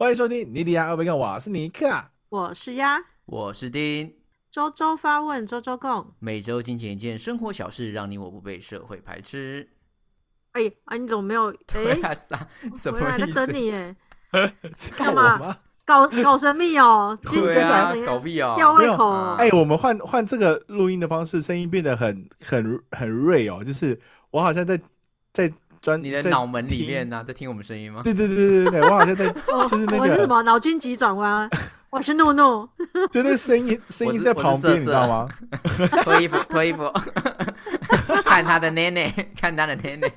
欢迎收听尼迪亚二贝克，我是尼克。我是鸭，我是丁，周周发问，周周共。每周精简一件生活小事，让你我不被社会排斥。哎、啊，你怎么没有？哎、啊，啥什么回来在？等你耶，是告我干嘛？搞搞神秘哦，今对天啊搞屁啊！吊胃口。哎、我们换换这个录音的方式，声音变得很很很锐哦，就是我好像在在专你的在脑门里面呢、在听我们声音吗？对对对对对对，我好像在我就是那我是什个，么脑筋急转弯？我是诺诺，就那个声音声音在旁边，你知道吗？脱衣服，脱衣服，看他的奶奶，看他的奶奶。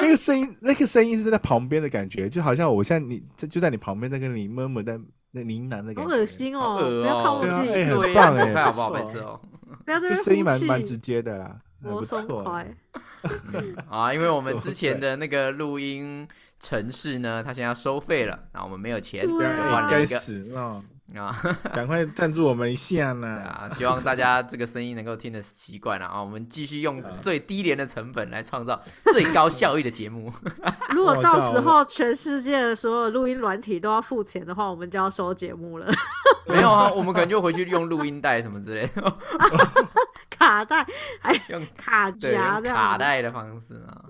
那个声音那个声音是在旁边的感觉，就好像我现在你就就在你旁边在跟你闷闷在那呢喃的感觉，好恶心哦！不要靠我近，哎很，棒好不好？不错白痴哦。不要在就这边呼声音蛮蛮直，接的啦，我松错。快。嗯 啊，因为我们之前的那个录音城市呢，它现在要收费了，那我们没有钱，就换了一个死啊！啊。赶快赞助我们一下呢！啊，希望大家这个声音能够听得习惯了啊！我们继续用最低廉的成本来创造最高效益的节目。如果到时候全世界的所有录音软体都要付钱的话，我们就要收节目了。没有啊，我们可能就回去用录音带什么之类的，卡带，还，用卡夹这样，卡带的方式啊。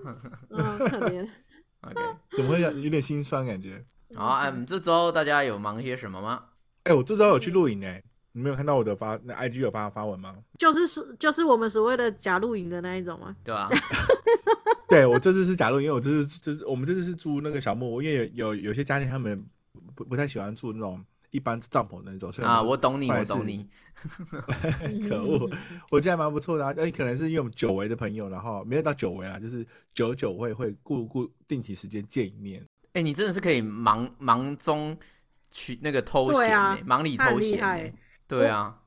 嗯，可怜。OK，怎么会有有点心酸感觉？好，嗯，这周大家有忙些什么吗？哎、我这周有去露营哎，你没有看到我的发那 IG 有发发文吗？就是是就是我们所谓的假露营的那一种吗？对啊？对我这次是假露营，因为我这次这次我们这次是住那个小木屋，因为有有有些家庭他们不不太喜欢住那种一般帐篷那种，所以啊，我懂你，我懂你。可恶，我觉得还蛮不错的啊。哎，可能是因为我们久违的朋友，然后没有到久违啊，就是久久会会固固定期时间见一面。哎，你真的是可以忙忙中取那个偷闲欸啊欸，忙里偷闲厉害欸。对啊，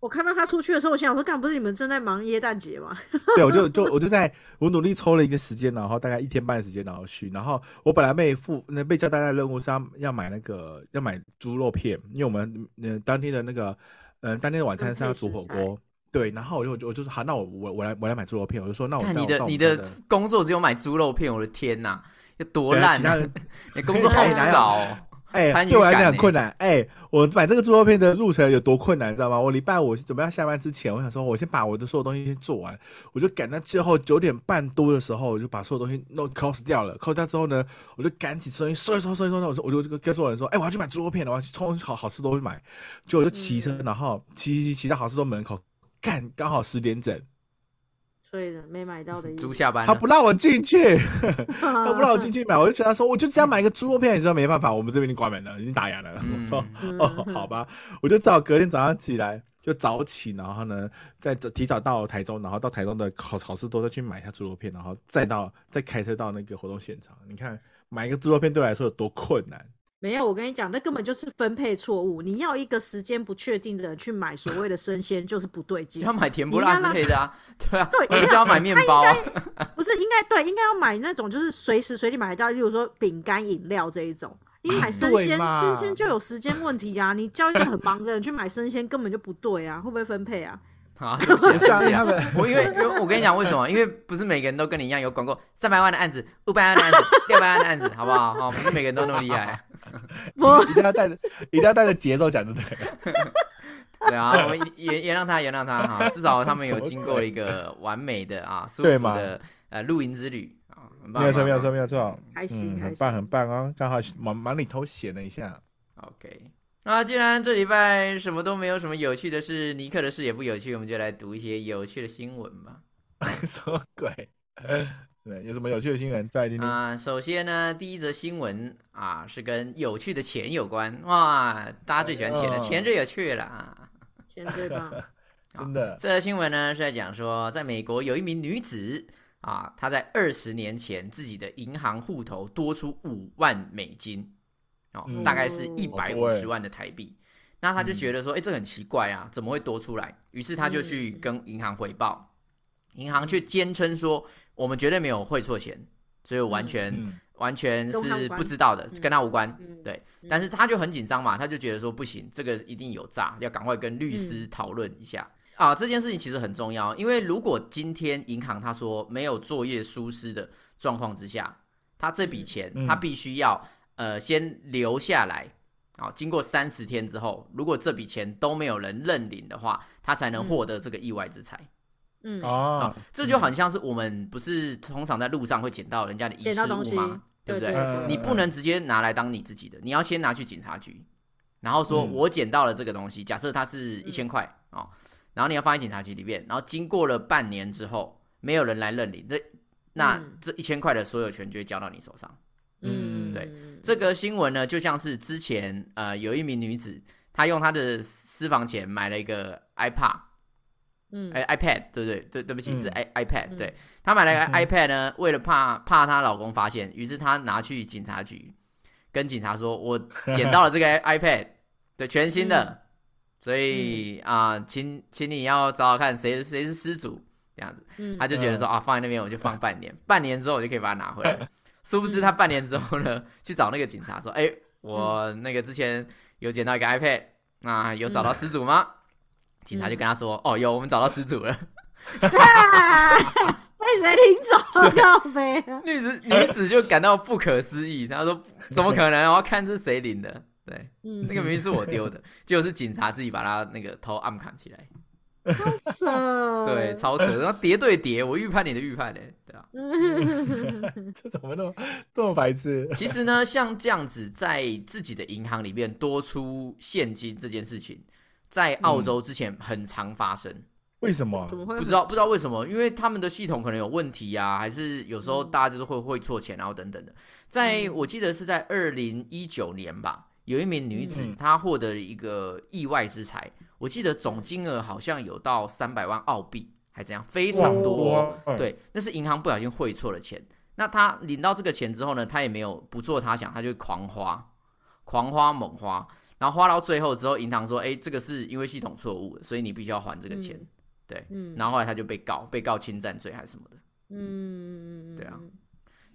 我看到他出去的时候，我心想说，干不是你们正在忙耶诞节吗？对，我就就我就在我努力抽了一个时间，然后大概一天半的时间，然后去。然后我本来被付那被交代的任务是要要买那个要买猪肉片，因为我们呃当天的那个呃当天的晚餐是要煮火锅。对，然后我就我就我就说好，那我我我来我来买猪肉片，我就说那我看你的你的工作只有买猪肉片，我的天哪，有多烂啊对啊其他人！你工作好 少哦。哎、对我来讲很困难。哎、我买这个猪肉片的路程有多困难，你知道吗？我礼拜五准备要下班之前，我想说，我先把我的所有东西先做完，我就赶在最后九点半多的时候，我就把所有东西弄 cos 掉了。cos 掉之后呢，我就赶紧收一收一收收一收，我说我就跟所有人说，哎、我要去买猪肉片了，我要去冲好好吃东西买。就我就骑车，嗯然后骑骑骑骑到好吃多门口，干刚好十点整，所以呢，没买到的。猪下班，他不让我进去。他他不让我进去买，我就觉得说，我就只要买一个猪肉片，你知道没办法，我们这边已经关门了，已经打烊了。我说嗯哦，好吧，我就只好隔天早上起来就早起，然后呢，再提早到台中，然后到台中的烤烤市多再去买一下猪肉片，然后再到再开车到那个活动现场。你看买一个猪肉片对我来说有多困难？没有，我跟你讲，那根本就是分配错误。你要一个时间不确定的人去买所谓的生鲜，就是不对劲就要。买甜不辣之类的啊，对啊，对我就要买面包啊，不是应该对，应该要买那种就是随时随地买得到，例如说饼干、饮料这一种。你买生鲜，生鲜就有时间问题啊！你叫一个很忙的人去买生鲜，根本就不对啊，会不会分配啊？啊，对不是啊，对不起啊。我因为因为我跟你讲为什么？因为不是每个人都跟你一样有管过三百万的案子、五百万的案子、六百万的案子，好不好？好，不是每个人都那么厉害。不，一定要带着一定要带着节奏讲，对不对？对啊，我们原原谅他，原谅他哈，至少他们有经过一个完美的啊舒服的呃露营之旅啊，很棒没有错，没有错，很棒没有错，还行嗯，很棒，很棒啊，刚好忙忙里偷闲了一下。OK，那既然这礼拜什么都没有什么有趣的事，尼克的事也不有趣，我们就来读一些有趣的新闻吧。什么鬼？对，有什么有趣的新闻？再来听听。啊、首先呢，第一则新闻啊是跟有趣的钱有关哇，大家最喜欢钱了，哦钱最有趣了啊。钱最棒。真的，这则新闻呢是在讲说，在美国有一名女子啊，她在二十年前自己的银行户头多出五万美金，哦，嗯大概是一百五十万的台币。那她就觉得说，哎、这很奇怪啊，怎么会多出来？于是她就去跟银行回报，银行却坚称说，我们绝对没有汇错钱，所以完全、嗯，完全是不知道的，嗯跟他无关。嗯对，嗯但是他就很紧张嘛，他就觉得说不行，这个一定有诈，要赶快跟律师嗯讨论一下。啊，这件事情其实很重要，因为如果今天银行他说没有作业疏失的状况之下，他这笔钱嗯他必须要呃先留下来，好，经过三十天之后，如果这笔钱都没有人认领的话，他才能获得这个意外之财。嗯，啊啊，，这就很像是我们不是通常在路上会捡到人家的遗失捡到东西物吗？对不对？嗯你不能直接拿来当你自己的，你要先拿去警察局，然后说嗯我捡到了这个东西，假设它是一千块啊，然后你要放在警察局里面，然后经过了半年之后，没有人来认领，那那嗯这一千块的所有权就会交到你手上。嗯，对这个新闻呢，就像是之前呃有一名女子，她用她的私房钱买了一个 iPad，嗯。哎、iPad，对不对？对，对不起，嗯是 i iPad，嗯。对。她买了个 iPad 呢，为了怕怕她老公发现，于是她拿去警察局，跟警察说：“我捡到了这个 iPad，对，全新的，所以啊、请请你要找找看谁谁是失主，这样子。”嗯。他就觉得说啊，放在那边我就放半年，半年之后我就可以把它拿回来。殊不知他半年之后呢，去找那个警察说，哎、我那个之前有捡到一个 iPad，那有找到失主吗？警察就跟他说，哦，有，我们找到失主了。被谁领走了？靠背啊，女子女子就感到不可思议，她说 怎么可能？我要看是谁领的。对，嗯那个明明是我丢的，结果是警察自己把他那个头暗砍起来。扯，对，超扯，然后叠对叠，我预判你的预判嘞，对啊。嗯这怎么那么这么白痴？其实呢，像这样子在自己的银行里面多出现金这件事情，在澳洲之前很常发生，为什么？怎？么会不知道不知道为什么，因为他们的系统可能有问题啊，还是有时候嗯。大家就是会汇错钱，然后等等的。在我记得是在二零一九年吧，有一名女子嗯。她获得了一个意外之财，我记得总金额好像有到三百万澳币，还怎样，非常多。对，那是银行不小心汇错了钱。那她领到这个钱之后呢，她也没有不做她想，她就狂花，狂花猛花，然后花到最后之后，银行说：“哎，这个是因为系统错误，所以你必须要还这个钱。对，嗯，然后后来他就被告，被告侵占罪还是什么的。嗯，对啊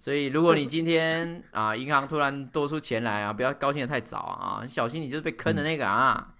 所以如果你今天啊，银行突然多出钱来啊，不要高兴的太早啊，啊小心你就是被坑的那个啊。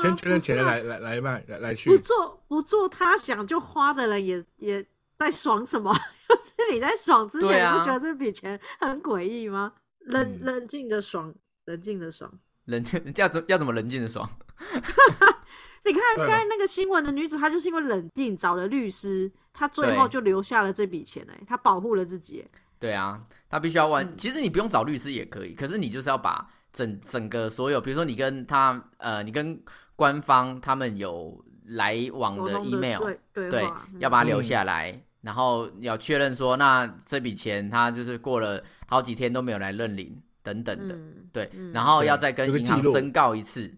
先确认钱来来来卖来来去不，做不做他想就花的人也也在爽什么？就是你在爽之前，啊你不觉得这笔钱很诡异吗？冷嗯冷静的爽，冷静的爽。冷静 要怎要怎么冷静的爽？你看对刚才那个新闻的女主，她就是因为冷静找了律师，她最后就留下了这笔钱哎，她保护了自己哎。对啊，她必须要完。嗯其实你不用找律师也可以，可是你就是要把整整个所有，比如说你跟他呃，你跟官方他们有来往的 email，对对要把它留嗯下来，然后要确认说，那这笔钱他就是过了好几天都没有来认领等等的，嗯，对，嗯。然后要再跟银行申告一次。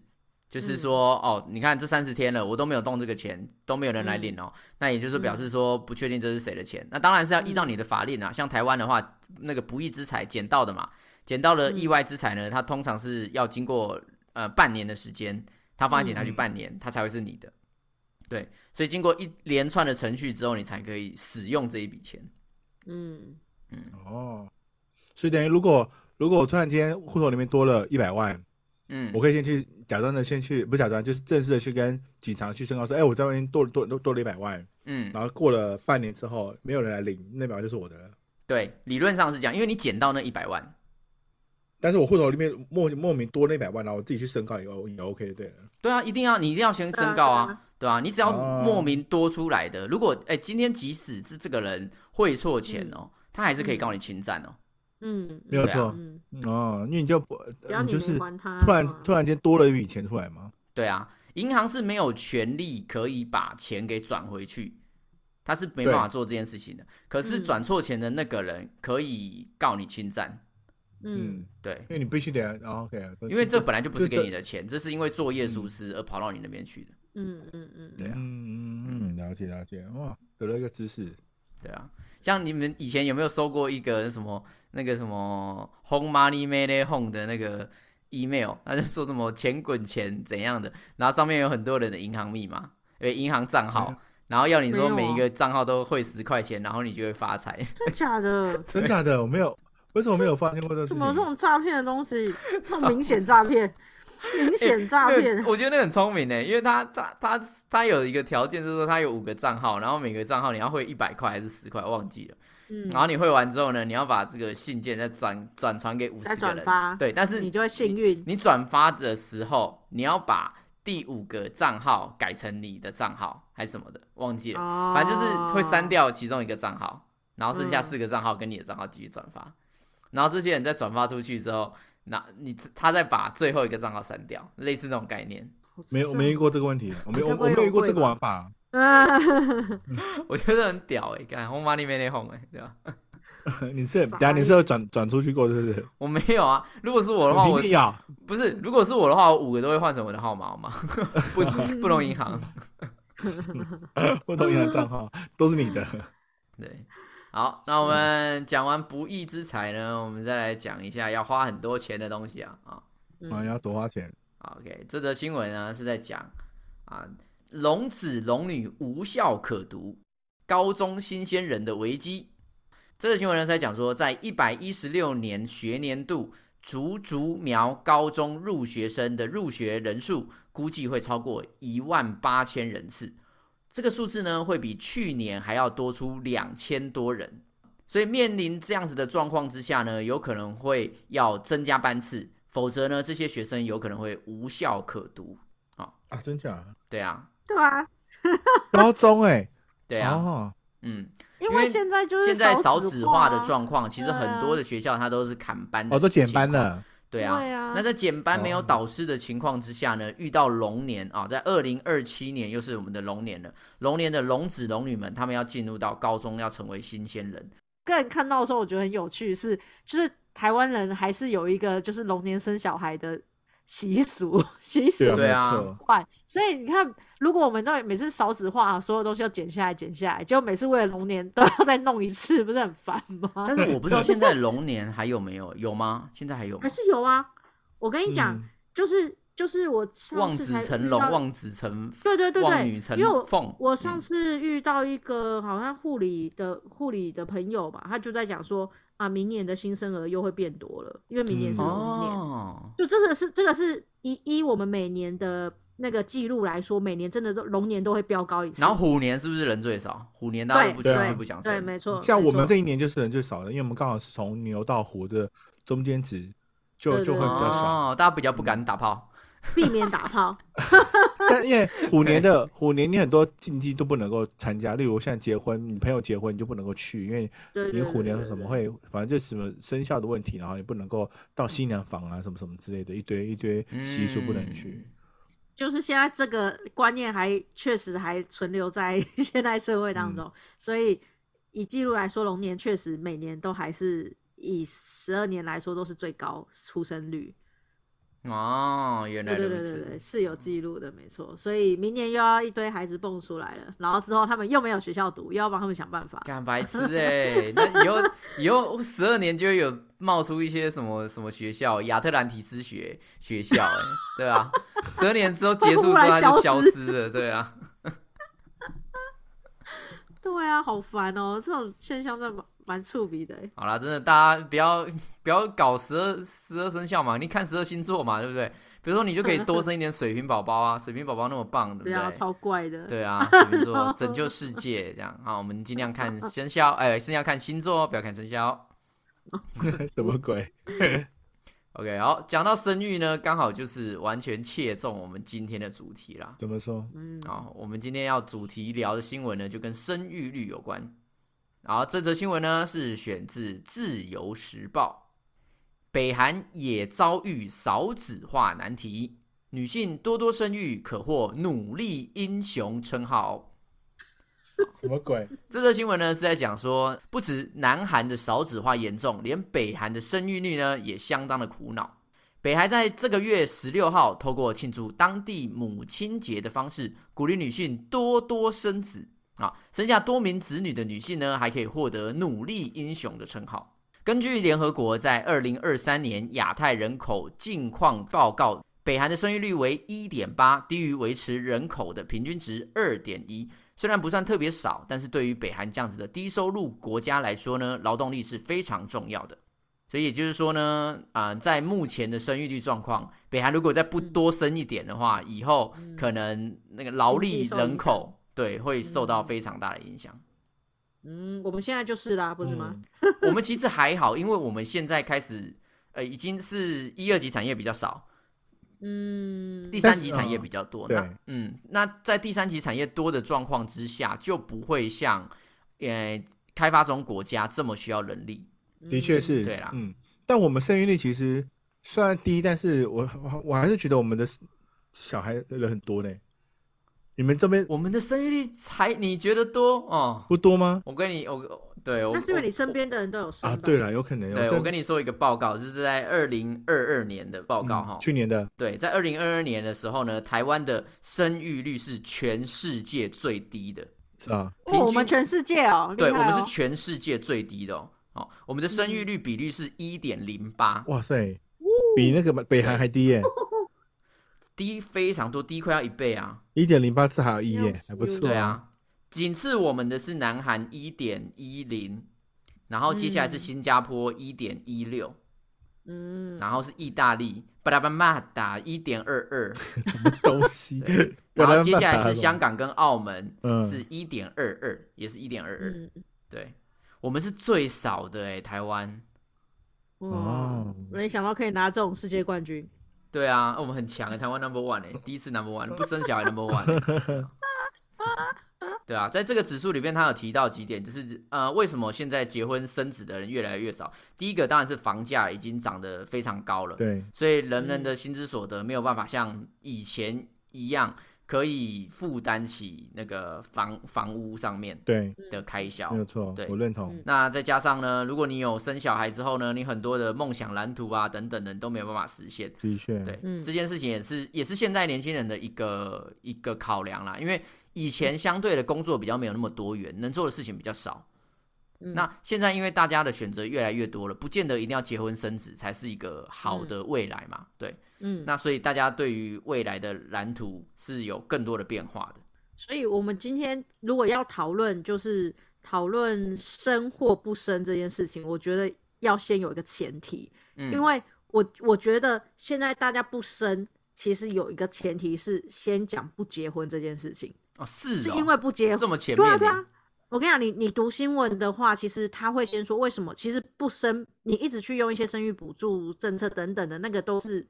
就是嗯。说，哦，你看这三十天了，我都没有动这个钱，都没有人来嗯。领哦，那也就是表示说不确定这是谁的钱。那当然是要依照你的法令啊，像台湾的话，那个不义之财捡到的嘛，捡到了意外之财呢，它通常是要经过呃半年的时间，他放在警察局嗯。半年，它才会是你的。对，所以经过一连串的程序之后，你才可以使用这一笔钱。嗯。嗯。哦，所以等于如果如果我突然间户头里面多了一百万，嗯我，可以先去假装的先去，不是假装，就是正式的去跟警察去申告说，哎，我在外面多多多多了一百万，嗯，然后过了半年之后没有人来领，那百万就是我的了。对，理论上是这样，因为你捡到那一百万，但是我户头里面莫莫名多那百万，然后我自己去申告也 O 也 OK 对了。对啊，一定要你一定要先申告啊，对啊你只要哦莫名多出来的，如果哎、今天即使是这个人汇错钱哦，他还是可以告你侵占哦。嗯，没有错嗯，哦，因为你就不，只要你你就是没还他，突然突然间多了一笔钱出来吗。对啊，银行是没有权利可以把钱给转回去，他是没办法做这件事情的。可是嗯转错钱的那个人可以告你侵占，嗯对，因为你必须得哦 OK，因为这本来就不是这给你的钱，这是因为作业疏失而跑到你那边去的。嗯嗯嗯，对啊嗯嗯嗯，了解了解，哇，得了一个知识。对啊，像你们以前有没有收过一个什么那个什么 Home Money Money Home 的那个 email？那就说什么钱滚钱怎样的，然后上面有很多人的银行密码，呃，银行账号，然后要你说每一个账号都汇十块钱，然后你就会发财。真假的？真假的，我没有，为什么没有发现过这个事怎么有这？种诈骗的东西？这种明显诈骗，明显诈那骗。我觉得那很聪明呢，因为他他他他有一个条件，就是说他有五个账号，然后每个账号你要汇一百块还是十块，忘记了。嗯，然后你汇完之后呢，你要把这个信件再转转传给五再十个人，转发，对，但是你就会幸运。你转发的时候，你要把第五个账号改成你的账号还是什么的，忘记了，哦，反正就是会删掉其中一个账号，然后剩下嗯四个账号跟你的账号继续转发，然后这些人再转发出去之后，那你他再把最后一个账号删掉，类似那种概念，没有，我没遇过这个问题，我没有，我没有遇过这个玩法。啊，我觉得很屌哎、欸，看红 money 没内红哎，对吧？你是傻等下你是有转转出去过，是不是？我没有啊，如果是我的话，我不是，如果是我的话，我五个都会换成我的号码好吗？不不同银行。不同银行账号都是你的。对，好，那我们讲完不义之财呢，我们再来讲一下要花很多钱的东西啊啊。啊，嗯要多花钱。OK，这则新闻呢是在讲啊，龙子龙女无效可读，高中新鲜人的危机。这则新闻呢在讲说，在一百一十六年学年度，竹竹苗高中入学生的入学人数估计会超过一万八千人次，这个数字呢会比去年还要多出两千多人。所以面临这样子的状况之下呢，有可能会要增加班次，否则呢，这些学生有可能会无效可读。啊啊，真假？对啊，对啊，高中哎，对啊，哦，嗯，因为现在就是现在少子子化的啊状况，其实很多的学校它都是砍班的，哦，都减班。了。对啊，对啊那在减班没有哦导师的情况之下呢，遇到龙年啊，在二零二七年又是我们的龙年了。龙年的龙子龙女们，他们要进入到高中，要成为新鲜人。个人看到的时候，我觉得很有趣是，就是台湾人还是有一个就是龙年生小孩的习俗 习俗对啊，对啊没错快，所以你看，如果我们在每次少子化，所有东西要剪下来剪下来，结果每次为了龙年都要再弄一次，不是很烦吗？但是我不知道现在龙年还有没有，有吗？现在还有吗还？是有啊，我跟你讲，嗯就是就是我上望次才子成龙，到望子成对对对对，望女成因为我凤。我上嗯次遇到一个好像护理的护理的朋友吧，他就在讲说啊，明年的新生儿又会变多了，因为明年是嗯龙年，哦，就这个是这个是以依我们每年的那个记录来说，每年真的都龙年都会飙高一次。然后虎年是不是人最少？虎年大家对都不就是不想对，生。没错，像我们错这一年就是人最少的，因为我们刚好是从牛到虎的中间值，就对对就会比较少。哦，大家比较不敢打炮。避免打炮，但因为虎年的虎年，你很多禁忌都不能够参加，例如像结婚，你朋友结婚你就不能够去，因为你虎年对对什么会，反正就什么生肖的问题，然后你不能够到新娘房啊，什么什么之类的，一堆一堆习俗不能去。就是现在这个观念还确实还存留在现代社会当中，所以以记录来说，龙年确实每年都还是以十二年来说都是最高出生率。哦，原来对。对对对对，是有记录的，没错。所以明年又要一堆孩子蹦出来了，然后之后他们又没有学校读，又要帮他们想办法。干白痴哎、那以后以后十二年就会有冒出一些什么什么学校，亚特兰提斯学学校哎、对啊，十二年之后结束之后就消消失失了，对啊。对啊，好烦哦，这种现象真的蛮蛮触鼻的欸。好啦，真的大家不要不要搞十二十二生肖嘛，你看十二星座嘛，对不对？比如说你就可以多生一点水瓶宝宝啊，水瓶宝宝那么棒，对不对？超怪的。对啊，水瓶座 拯救世界这样好，我们尽量看生肖，哎，生肖看星座哦，不要看生肖。什么鬼？OK，好，讲到生育呢，刚好就是完全切中我们今天的主题啦。怎么说？嗯，好，我们今天要主题聊的新闻呢，就跟生育率有关。然后这则新闻呢是选自《自由时报》，北韩也遭遇少子化难题，女性多多生育可获努力英雄称号。什么鬼？这则新闻呢是在讲说，不止南韩的少子化严重，连北韩的生育率呢也相当的苦恼。北韩在这个月十六号，透过庆祝当地母亲节的方式，鼓励女性多多生子啊，生下多名子女的女性呢，还可以获得努力英雄的称号。根据联合国在二零二三年亚太人口近况报告，北韩的生育率为一点八，低于维持人口的平均值二点一。虽然不算特别少，但是对于北韩这样子的低收入国家来说呢，劳动力是非常重要的。所以也就是说呢，啊、在目前的生育率状况，北韩如果再不多生一点的话，以后可能那个劳力人口对会受到非常大的影响。嗯，我们现在就是啦，不是吗？嗯？我们其实还好，因为我们现在开始，呃，已经是一二级产业比较少，嗯，第三级产业比较多。那嗯，那在第三级产业多的状况之下，就不会像呃开发中国家这么需要人力。的确是，对啦嗯，但我们生育率其实虽然低，但是我我我还是觉得我们的小孩人很多呢。你们这边我们的生育率才你觉得多哦？不多吗？我跟你我对我那是因为你身边的人都有生啊，对了，有可能有。对生我跟你说一个报告，就是在二零二二年的报告嗯哈、去年的对，在二零二二年的时候呢，台湾的生育率是全世界最低的。是啊，哦，我们全世界哦，对，哦我们是全世界最低的哦。哦，我们的生育率比率是一点零八，哇塞，比那个北韩还低耶，低非常多，低快要一倍啊。一点零八次还有一耶还不错。对，啊，仅次我们的是南韩一点一零，然后接下来是嗯新加坡一点一六，嗯，然后是意大利巴拉巴马达一点二二，什么东西？然后接下来是香香港跟澳门嗯是一点二二，也是一点二二。嗯，对，我们是最少的哎，台湾。哇哦，没想到可以拿这种世界冠军。对啊，我们很强哎，台湾 number one 哎，第一次 number one，不生小孩 number one 欸。对啊，在这个指数里面，他有提到几点，就是呃，为什么现在结婚生子的人越来越少？第一个当然是房价已经涨得非常高了，对，所以人们的薪资所得没有办法像以前一样可以负担起那个房房屋上面对，的开销没。有错对，我认同嗯。那再加上呢，如果你有生小孩之后呢，你很多的梦想蓝图啊等等的你都没有办法实现。的确，对，嗯这件事情也是也是现在年轻人的一个一个考量啦，因为以前相对的工作比较没有那么多元，能做的事情比较少。嗯那现在因为大家的选择越来越多了，不见得一定要结婚生子才是一个好的未来嘛。对，嗯，那所以大家对于未来的蓝图是有更多的变化的。所以我们今天如果要讨论，就是讨论生或不生这件事情，我觉得要先有一个前提，嗯，因为我我觉得现在大家不生，其实有一个前提是先讲不结婚这件事情，哦是哦是因为不结这婚。么前面对啊，我跟你讲，你你读新闻的话，其实他会先说为什么，其实不生，你一直去用一些生育补助政策等等的那个都是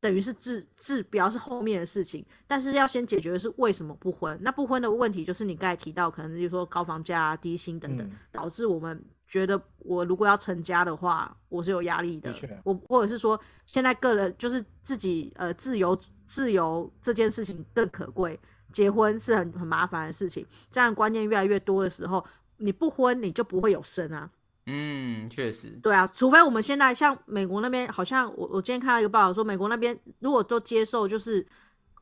等于是治治标是后面的事情，但是要先解决的是为什么不婚。那不婚的问题就是你刚才提到，可能就是说高房价、啊、低薪等等，嗯导致我们觉得我如果要成家的话，我是有压力的的。我或者是说，现在个人就是自己呃自由自由这件事情更可贵，结婚是很很麻烦的事情。这样观念越来越多的时候，你不婚你就不会有生啊。嗯，确实，对啊，除非我们现在像美国那边，好像我我今天看到一个报道说，美国那边如果都接受，就是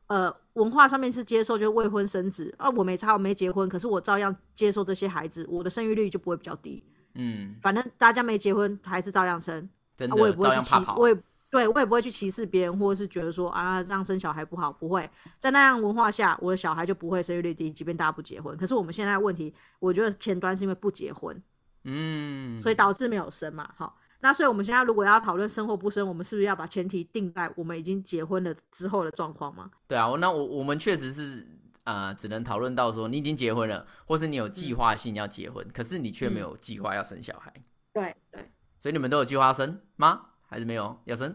呃文化上面是接受，就是未婚生子啊，我没差，我没结婚，可是我照样接受这些孩子，我的生育率就不会比较低。嗯，反正大家没结婚还是照样生，啊、真的我也不会去歧照样怕，跑。我也对我也不会去歧视别人，或者是觉得说啊这样生小孩不好，不会在那样文化下，我的小孩就不会生育率低，即便大家不结婚。可是我们现在问题，我觉得前端是因为不结婚，嗯，所以导致没有生嘛，好。那所以我们现在如果要讨论生或不生，我们是不是要把前提定在我们已经结婚了之后的状况吗？对啊，我那我我们确实是呃，只能讨论到说你已经结婚了，或是你有计划性要结婚，可是你却没有计划要生小孩，对对，所以你们都有计划要生吗？还是没有要生？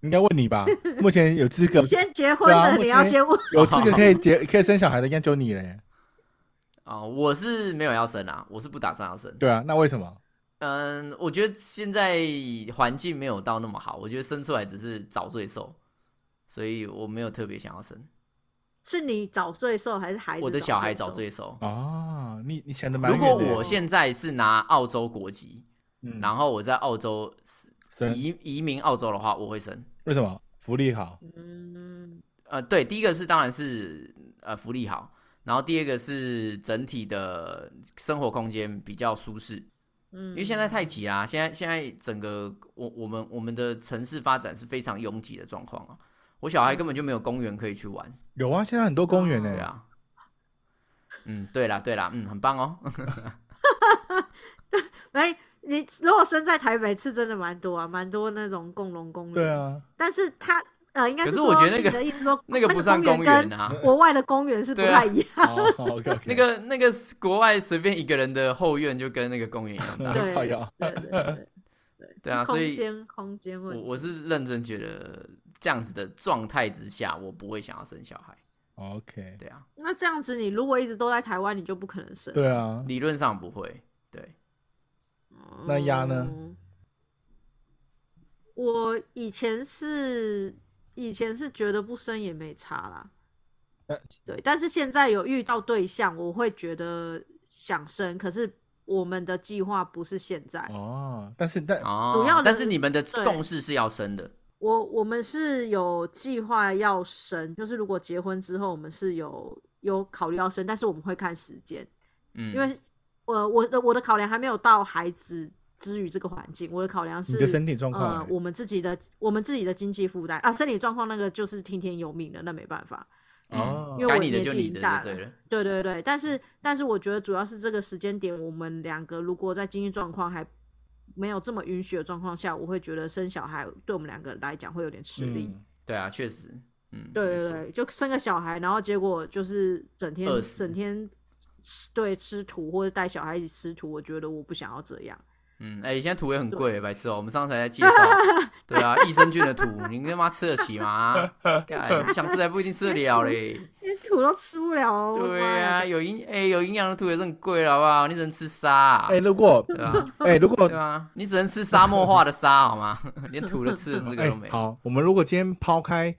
应该问你吧？目前有资格先结婚的，你要先问。有资格可以结可以生小孩的，应该就你了耶。哦，我是没有要生啊，我是不打算要生。对啊，那为什么？嗯，我觉得现在环境没有到那么好，我觉得生出来只是早罪受，所以我没有特别想要生。是你早罪受还是孩子？我的小孩早早罪受。啊，你你想的蛮如。果我现在是拿澳洲国籍，嗯然后我在澳洲生移移民澳洲的话，我会生。为什么？福利好？嗯，呃，对，第一个是当然是呃福利好，然后第二个是整体的生活空间比较舒适，嗯，因为现在太挤啦，现在现在整个我我们我们的城市发展是非常拥挤的状况啊，我小孩根本就没有公园可以去玩，有啊，现在很多公园呢。对啊，嗯，对啦对啦，嗯，很棒哦，哎，你如果生在台北是真的蛮多啊，蛮多那种共荣公园。对，啊，但是它呃，应该可是说我觉得那个你的意思说 那个不算公公园啊。国外的公园是不太一样。那个那个国外随便一个人的后院就跟那个公园一样大。对对对对对对是对啊所以空间空间问题。我我是认真觉得这样子的状态之下，我不会想要生小孩。OK，对啊，那这样子，你如果一直都在台湾，你就不可能生。对啊，理论上不会。对，那鸭呢嗯？我以前是以前是觉得不生也没差啦呃，对，但是现在有遇到对象，我会觉得想生，可是我们的计划不是现在，哦，但是但哦，主要的但是你们的对共识是要生的。我我们是有计划要生，就是如果结婚之后，我们是有有考虑要生，但是我们会看时间，嗯，因为呃我的我的考量还没有到孩子之于这个环境，我的考量是你的身体状况欸，呃我们自己的我们自己的经济负担啊，身体状况那个就是听天由命的，那没办法。哦因为我该你的年就你的纪已经大就对了。对对对，但是但是我觉得主要是这个时间点，我们两个如果在经济状况还没有这么允许的状况下，我会觉得生小孩对我们两个来讲会有点吃力。嗯对啊，确实，嗯，对对对，就生个小孩，然后结果就是整天整天吃对吃土或者带小孩一起吃土，我觉得我不想要这样。嗯，哎、现在土也很贵，白痴哦、我们上次还在 介绍，对啊，益生菌的土，你他妈吃得起吗？想吃还不一定吃得了嘞。连土都吃不了哦，对呀啊，有营哎、有营养的土也是很贵了，好不好？你只能吃沙、啊，哎，如果对啊？哎如果对啊，你只能吃沙漠化的沙，好吗？连土的吃的资格哎都没有。好，我们如果今天抛开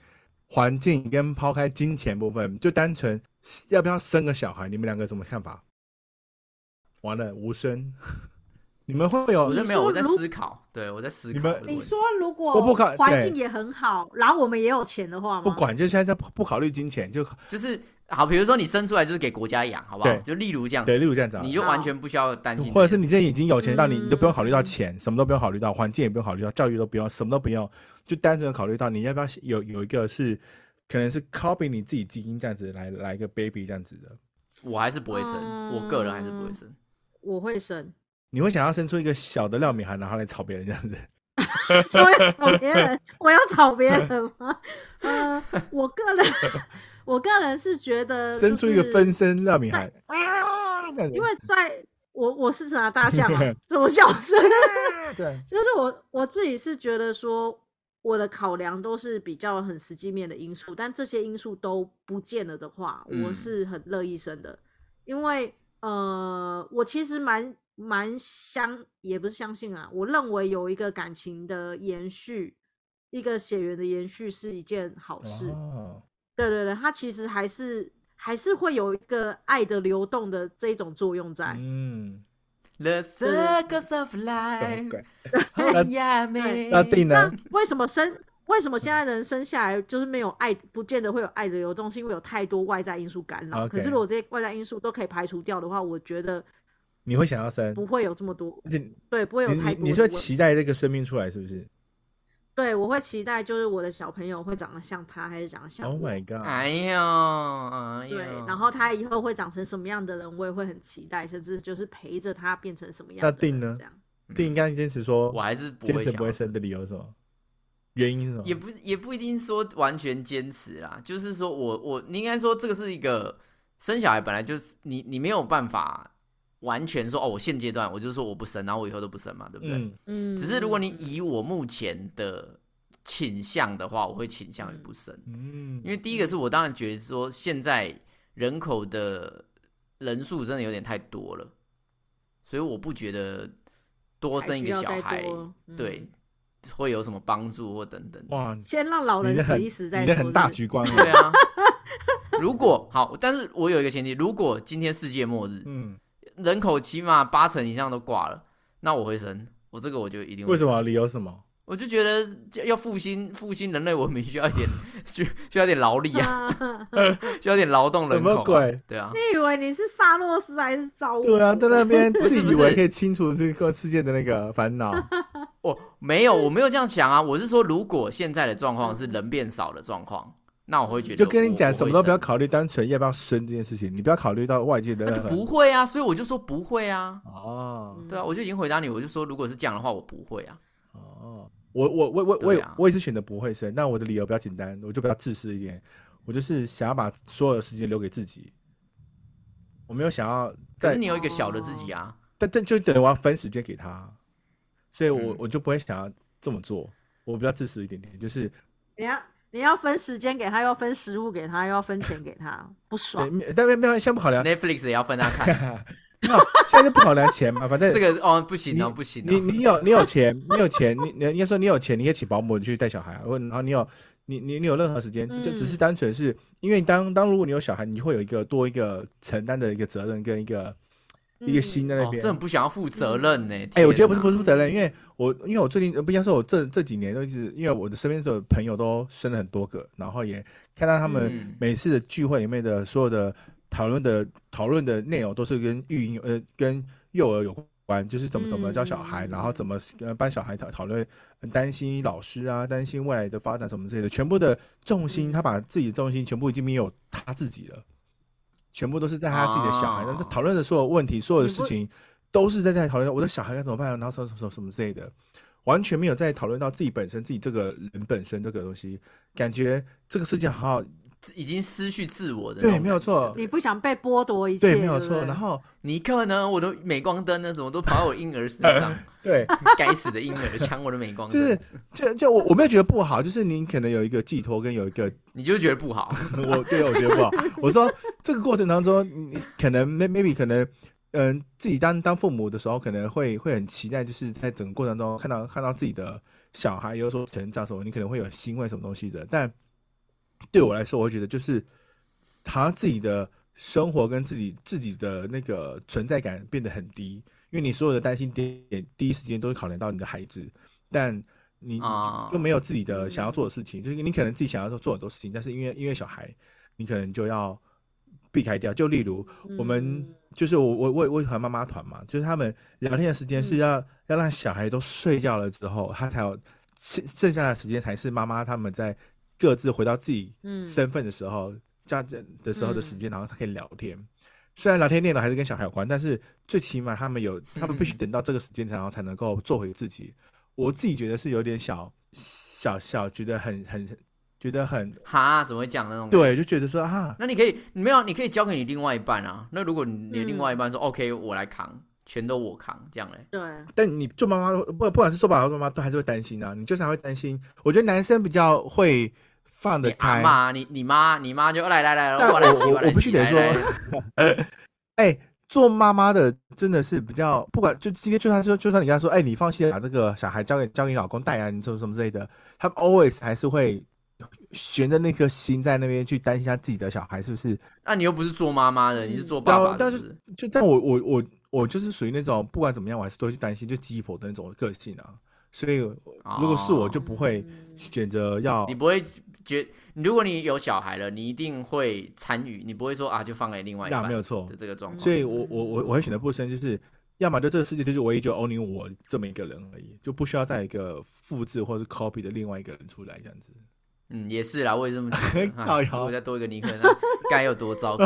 环境跟抛开金钱部分，就单纯要不要生个小孩，你们两个有什么看法？完了，无声。你们会不会有我这没有，我在思考，对我在思你们考。你说如果我不考环境也很好，然后我们也有钱的话吗？不管，就现在不不考虑金钱，就就是好，比如说你生出来就是给国家养，好不好？就例如这样对，例如这样子啊，你就完全不需要担心或者是你现在已经有钱到你，嗯你都不用考虑到钱，什么都不用考虑到，环境也不用考虑到，教育都不用，什么都不用，就单纯的考虑到你要不要有有一个是可能是 copy 你自己基因这样子来来一个 baby 这样子的，我还是不会生，我个人还是不会嗯生。我会生，你会想要生出一个小的廖敏涵，然后来吵别人这样子？所以要吵别人，我要吵别人吗？呃，我个人，我个人是觉得、生出一个分身，廖敏涵，啊，因为在我我是拿大象嘛，这么小声，对，就是我我自己是觉得说，我的考量都是比较很实际面的因素，但这些因素都不见了的话，我嗯是很乐意生的，因为呃，我其实蛮蛮相，也不是相信啊，我认为有一个感情的延续，一个血缘的延续是一件好事。哦，对对对，它其实还是还是会有一个爱的流动的这一种作用在。嗯，The circus of life，鬼？很亚美。那定呢？为什么生？为什么现在人生下来就是没有爱，不见得会有爱的流动？是因为有太多外在因素干扰。可是如果这些外在因素都可以排除掉的话，我觉得你会想要生？不会有这么多，而且对，不会有太多你你说问题期待这个生命出来是不是对，我会期待就是我的小朋友会长得像他，还是长得像？Oh my god！哎呦，哎呦，对，然后他以后会长成什么样的人，我也会很期待，甚至就是陪着他变成什么样的人。那定呢这样定刚刚坚持说，我还是不坚会想要持不会生的理由是什么？原因是什么？也不也不一定说完全坚持啦，就是说我我你应该说这个是一个生小孩本来就是你你没有办法完全说哦，我现阶段我就说我不生，然后我以后都不生嘛，对不对？嗯，嗯，只是如果你嗯以我目前的倾向的话，我会倾向于不生，嗯，因为第一个是我当然觉得说现在人口的人数真的有点太多了，所以我不觉得多生一个小孩对会有什么帮助或等等。哇，先让老人死一死再你的说。很大局观哦。对啊，如果好，但是我有一个前提，如果今天世界末日，嗯，人口起码八成以上都挂了，那我会生，我这个我就一定会生？为什么？理由什么？我就觉得要复兴复兴人类文明需要一点 需需要点劳力啊，需要点劳动人口、啊。什么鬼？对啊，你以为你是萨诺斯还是造物？对啊，在那边不是以为可以清除这个世界的那个烦恼。我没有我没有这样想啊，我是说如果现在的状况是人变少的状况，那我会觉得就跟你讲，什么都不要。考虑，单纯要不要生这件事情，你不要考虑到外界的。不会啊，所以我就说不会啊。哦嗯对啊，我就已经回答你，我就说如果是这样的话，我不会啊。哦，我我我我我也啊我也是选择不会生，那我的理由比较简单，我就比较自私一点，我就是想要把所有的时间留给自己，我没有想要在可是你有一个小的自己啊，但但就等于我要分时间给他，所以我、嗯我就不会想要这么做。我比较自私一点点，就是你要你要分时间给他，又要分食物给他，又要分钱给他，不爽。，没但没没有，先不考量，Netflix 也要分他看，现在就不好量钱嘛，反正这个哦不行哦不行你哦，你有你有钱，你有钱，你你应该说你有钱，你可以请保姆去带小孩啊，或然后你有你你你有任何时间，就只是嗯。单纯是因为当当如果你有小孩，你会有一个多一个承担的一个责任跟一个一个嗯心在那边。哦这很不想要负责任呢。哎、我觉得不是不是负责任，因为我因为我最近呃不应该说，我这这几年都一直，因为我的身边的朋友都生了很多个，然后也看到他们嗯。每次的聚会里面的所有的讨论的讨论的内容都是跟育婴呃跟幼儿有关，就是怎么怎么教小孩，嗯。然后怎么呃帮小孩讨讨论，呃担心老师啊，担心未来的发展什么之类的，全部的重心，嗯。他把自己的重心全部已经没有他自己了，全部都是在他自己的小孩，哦那、他讨论的所有问题，所有的事情都是在在讨论我的小孩该怎么办，然后什么什么什么之类的。完全没有在讨论到自己本身、自己这个人本身这个东西，感觉这个世界好好已经失去自我的对，没有错，你不想被剥夺一切，对，没有错。然后尼克呢？我的镁光灯呢？怎么都跑到我婴儿身上？对，该死的婴儿抢我的镁光灯，就是就就我我没有觉得不好，就是您可能有一个寄托跟有一个，你就觉得不好。我对我觉得不好。我说这个过程当中，你可能 may- maybe 可能。嗯，自己当当父母的时候，可能会会很期待，就是在整个过程中看到看到自己的小孩有所成长什么，你可能会有欣慰什么东西的。但对我来说，我会觉得就是好像自己的生活跟自己自己的那个存在感变得很低，因为你所有的担心点第一时间都是考量到你的孩子，但你啊就没有自己的想要做的事情，就是你可能自己想要做做很多事情，但是因为因为小孩，你可能就要避开掉。就例如我们嗯就是我我我我喜欢妈妈团嘛，就是他们聊天的时间是嗯。要、要让小孩都睡觉了之后，他才有剩剩下的时间才是妈妈他们在各自回到自己嗯身份的时候，家人的时候的时嗯间，然后才可以聊天。虽然聊天内容还是跟小孩有关，但是最起码他们有，他们必须嗯等到这个时间，然后才能够做回自己。我自己觉得是有点小小小，觉得很很觉得很哈，怎么会讲那种？。对，就觉得说啊，那你可以，你没有，你可以交给你另外一半啊。那如果你另外一嗯半说、OK，我来扛，全都我扛，这样嘞？对，但你做妈妈不不管是做爸爸做妈妈，都还是会担心啊。你就是还会担心。我觉得男生比较会放得开。嘛，你你妈，你妈就来来来，我来洗，我我来洗，我必须得说哎、做妈妈的真的是比较，不管就今天就算说，就算你跟他说，哎、你放心把这个小孩交给交给你老公带啊，你什么什么之类的，他们 always 还是会悬着那颗心在那边去担心他自己的小孩是不是？那、你又不是做妈妈的，你是做爸爸的，但是就但我我我我就是属于那种不管怎么样，我还是都会去担心，就鸡婆的那种个性啊。所以如果是我，就不会嗯选择要你不会觉，如果你有小孩了，你一定会参与，你不会说啊就放给另外一半那，没有错的。这个状况。所以我我我我会选择不生，就是要么就这个世界就是唯一就 only 我这么一个人而已，就不需要再一个复制或是 copy 的另外一个人出来这样子。嗯，也是啦，我也这么觉得。如果再多一个尼克，那该有多糟糕？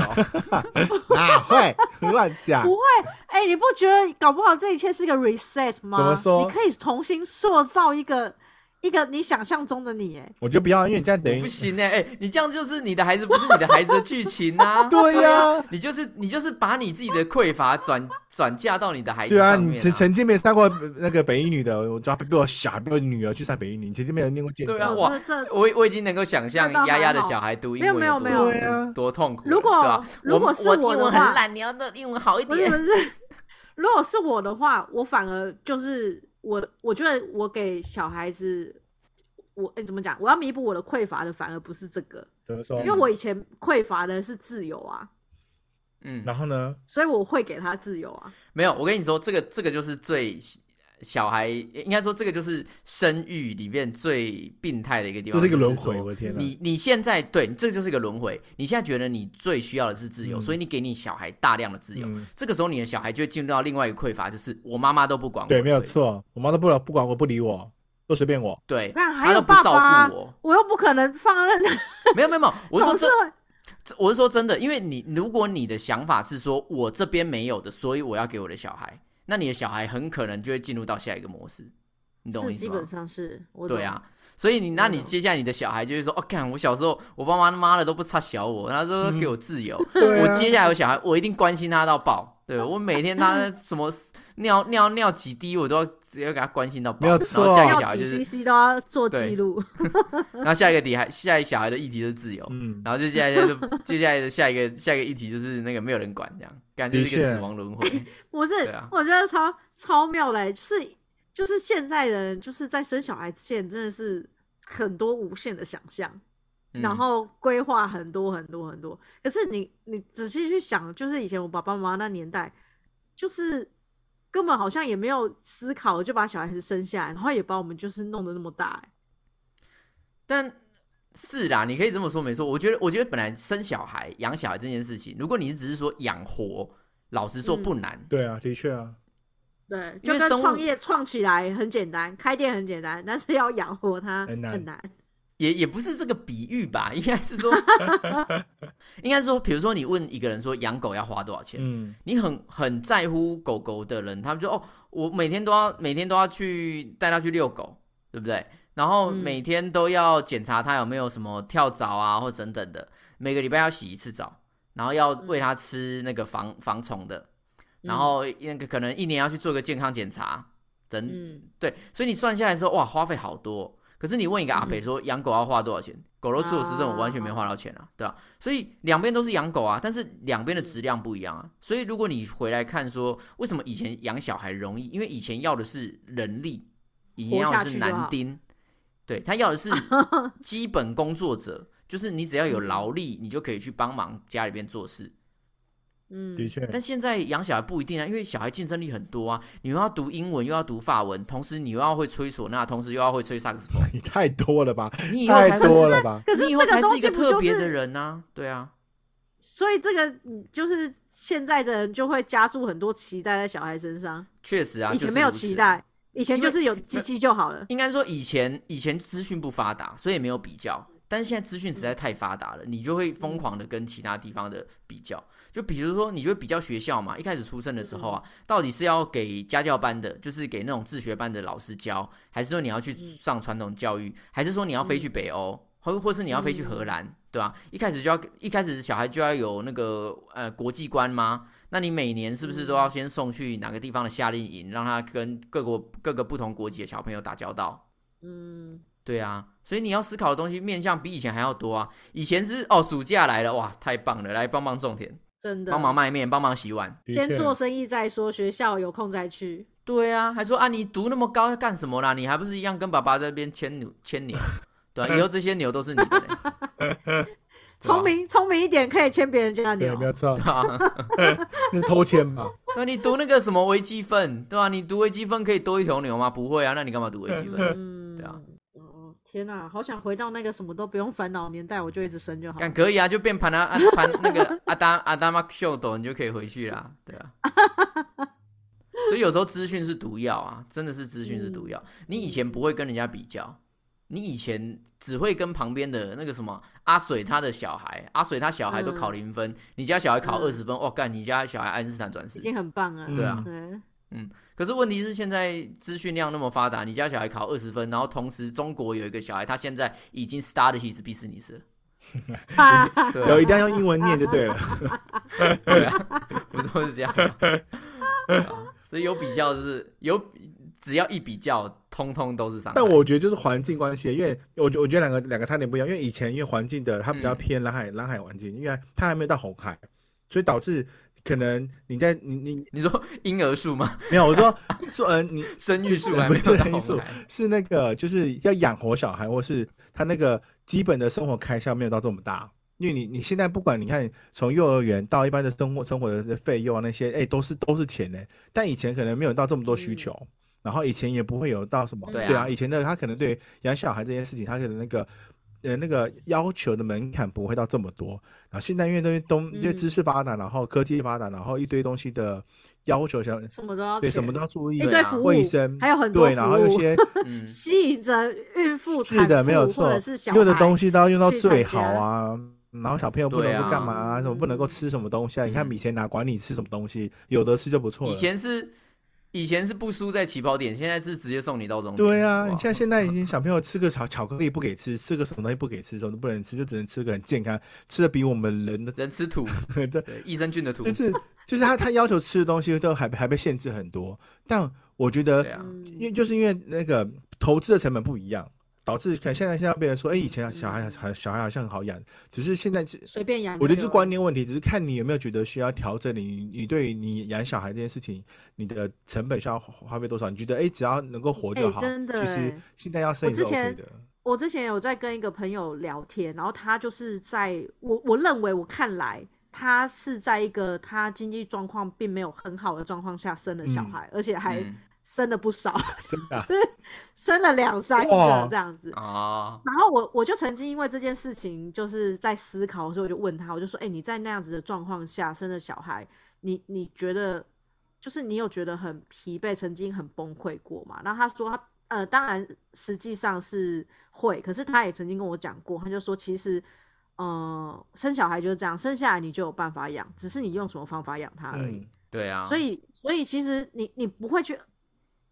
哪会乱讲不？会，哎、你不觉得搞不好这一切是个 reset 吗？怎么说你可以重新塑造一个一个你想象中的你，哎，我觉得不要，因为你这样等于不行哎、哎、你这样就是你的孩子不是你的孩子的剧情啊！对呀你就是你就是把你自己的匮乏转转嫁到你的孩子对啊，你曾曾经没上过那个北一女的，我抓被我小孩被我女儿去上北一女，你曾经没有念过剑道。我对啊哇我我已经能够想象丫丫的小孩读英没有文没有没有对啊多痛苦，如果？如果是我很烂，你要的英文好一点。如果是我的话，我反而就是我，我觉得我给小孩子，我哎、怎么讲？我要弥补我的匮乏的，反而不是这个，怎么说因为？我以前匮乏的是自由啊，嗯，然后呢？所以我会给他自由啊。没有，我跟你说，这个这个就是最小孩，应该说这个就是生育里面最病态的一个地方，这是一个轮回，我的天哪！你你现在对，这就是一个轮回。你现在觉得你最需要的是自由，嗯所以你给你小孩大量的自由。嗯这个时候，你的小孩就会进入到另外一个匮乏，就是我妈妈都不管我。对，没有。错，我妈都不不管我，不理我，都随便我。对，看还有爸她都不照爸我。我又不可能放任，没有没有没 有，我是说总是这，会这我是说真的，因为你如果你的想法是说我这边没有的，所以我要给我的小孩，那你的小孩很可能就会进入到下一个模式。你懂我意思吗？是基本上是，我对啊，，所以你那你接下来你的小孩就会说，哦，看我小时候我爸妈妈的都不差小我，他说给我自由，我接下来有小孩，我一定关心他到爆，对我每天他 什么尿尿尿几滴，我都要直接给他关心到爆，然后下一个小孩就是，CC 都要做记录，然后下一个底还下一个小孩的议题就是自由，嗯，然后接下来就接下来的下一个下一个议题就是那个没有人管，这样感觉是一个死亡轮回。不是，啊我觉得超超妙嘞欸，就是就是现在人就是在生小孩之前真的是很多无限的想象，嗯然后规划很多很多很多。可是你你仔细去想，就是以前我爸爸妈妈那年代，就是根本好像也没有思考，就把小孩子生下来，然后也把我们就是弄得那么大欸。但是啦，你可以这么说没错。我觉得，我觉得本来生小孩、养小孩这件事情，如果你只是说养活，老实说嗯不难。对啊，的确啊，对，就跟创业创起来很简单，开店很简单，但是要养活它很难很难。也也不是这个比喻吧，应该是说，应该是说，比如说你问一个人说养狗要花多少钱，嗯，你很很在乎狗狗的人，他们就哦，我每天都要每天都要去带它去遛狗，对不对？然后嗯每天都要检查它有没有什么跳蚤啊，或等等的，每个礼拜要洗一次澡，然后要喂它吃那个防防虫的，然后那个可能一年要去做个健康检查，整嗯，对，所以你算下来说，哇，花费好多。可是你问一个阿北说养狗要花多少钱？狗肉吃我实证，我完全没花到钱啊，对吧、所以两边都是养狗啊，但是两边的质量不一样啊。所以如果你回来看说，为什么以前养小孩容易？因为以前要的是人力，以前要的是男丁，对他要的是 基本工作者，就是你只要有劳力，你就可以去帮忙家里边做事。嗯，的确，但现在养小孩不一定啊，因为小孩竞争力很多啊，你又要读英文，又要读法文，同时你又要会吹唢呐，同时又要会吹萨克斯风，你太多了吧，你以后才太多了吧？可是你以后才是一个特别的人呐、对啊，所以这个嗯就是现在的人就会加注很多期待在小孩身上，确实啊，以前没有期待，以前就是有机器就好了。应该说以前以前资讯不发达，所以没有比较。但是现在资讯实在太发达了，你就会疯狂的跟其他地方的比较。就比如说，你就会比较学校嘛，一开始出生的时候啊，到底是要给家教班的，就是给那种自学班的老师教，还是说你要去上传统教育，还是说你要飞去北欧，或或是你要飞去荷兰，对吧、一开始就要一开始小孩就要有那个呃国际观吗？那你每年是不是都要先送去哪个地方的夏令营，让他跟各国各个不同国籍的小朋友打交道？嗯，对啊，所以你要思考的东西面向比以前还要多啊。以前是哦，暑假来了，哇，太棒了，来帮忙种田，真的。帮忙卖面，帮忙洗碗。先做生意再说，学校有空再去。对啊，还说啊，你读那么高要干什么啦？你还不是一样跟爸爸这边牵牛牵牛？对啊，以后这些牛都是你的呢。聪明聪明一点，可以牵别人家的对，牛没。有错对，偷签吧？对啊，你读那个什么微积分，对吧、你读微积分可以多一头牛吗？不会啊，那你干嘛读微积分？嗯，对啊。哦，天哪，好想回到那个什么都不用烦恼年代，我就一直生就好了。干可以啊，就变盘啊啊 盘那个阿达阿达玛秀斗，你就可以回去啦，对啊。所以有时候资讯是毒药啊，真的是资讯是毒药。你以前不会跟人家比较，你以前只会跟旁边的那个什么阿水他的小孩，阿水他小孩都考零分，你家小孩考嗯二十分，哦干，你家小孩爱因斯坦转世。已经很棒啊。对啊嗯，可是问题是现在资讯量那么发达，你家小孩考二十分，然后同时中国有一个小孩，他现在已经 start his business 对一定要用英文念就对了。对啊，不都是这样吗？对啊所以有比较就是有，只要一比较，通通都是伤害。但我觉得就是环境关系，因为我觉我觉得两个两个差点不一样，因为以前因为环境的它比较嗯偏蓝海蓝海环境，因为它还没有到红海，所以导致可能你在你你你说婴儿数吗？没有我说 说呃你 生育数还不没有生育数是那个就是要养活小孩，或是他那个基本的生活开销没有到这么大。因为你你现在不管你看从幼儿园到一般的生活生活的费用啊那些，哎、都是都是钱呢。但以前可能没有到这么多需求，然后以前也不会有到什么，对啊对啊，以前的他可能对养小孩这件事情，他可能那个呃那个要求的门槛不会到这么多。然后现在因为东西东因为知识发达，然后科技发达，然后一堆东西的要求像什么都要对什么都要注意，一对服务，卫生还有很多对，然后有服务些 嗯，吸引着孕妇、是的，没有错者是小，用的东西都要用到最好啊。然后小朋友不能够干嘛啊？什么不能够吃什么东西啊？你看嗯以前哪管你吃什么东西，有的吃就不错了。以前是以前是不输在起跑点，现在是直接送你到终点。对啊，你像现在已经小朋友吃个巧巧克力不给吃，吃个什么东西不给吃，什么都不能吃，就只能吃个很健康，吃的比我们人的人吃土，对，对，益生菌的土就。是 就是他他要求吃的东西都还还被限制很多。但我觉得，因为就是因为那个投资的成本不一样，导致可能现在现在变成说，哎，以前小孩还小孩好像很好养，只是现在是随便养。我觉得是观念问题，只是看你有没有觉得需要调整你你对你养小孩这件事情，你的成本需要花花费多少？你觉得哎，只要能够活就哎好。真的其实哎现在要生也是我之 OK 前的。我之前有在跟一个朋友聊天，然后他就是在我我认为我看来，他是在一个他经济状况并没有很好的状况下生了小嗯孩，而且还嗯生了不少，真的啊、生了两三个这样子。啊，然后我我就曾经因为这件事情就是在思考，所以我就问他，我就说，哎、你在那样子的状况下生了小孩，你你觉得就是你有觉得很疲惫，曾经很崩溃过吗？然后他说他呃，当然实际上是会，可是他也曾经跟我讲过，他就说其实。呃，生小孩就是这样，生下来你就有办法养，只是你用什么方法养他而已。嗯，对啊，所以，所以其实你你不会去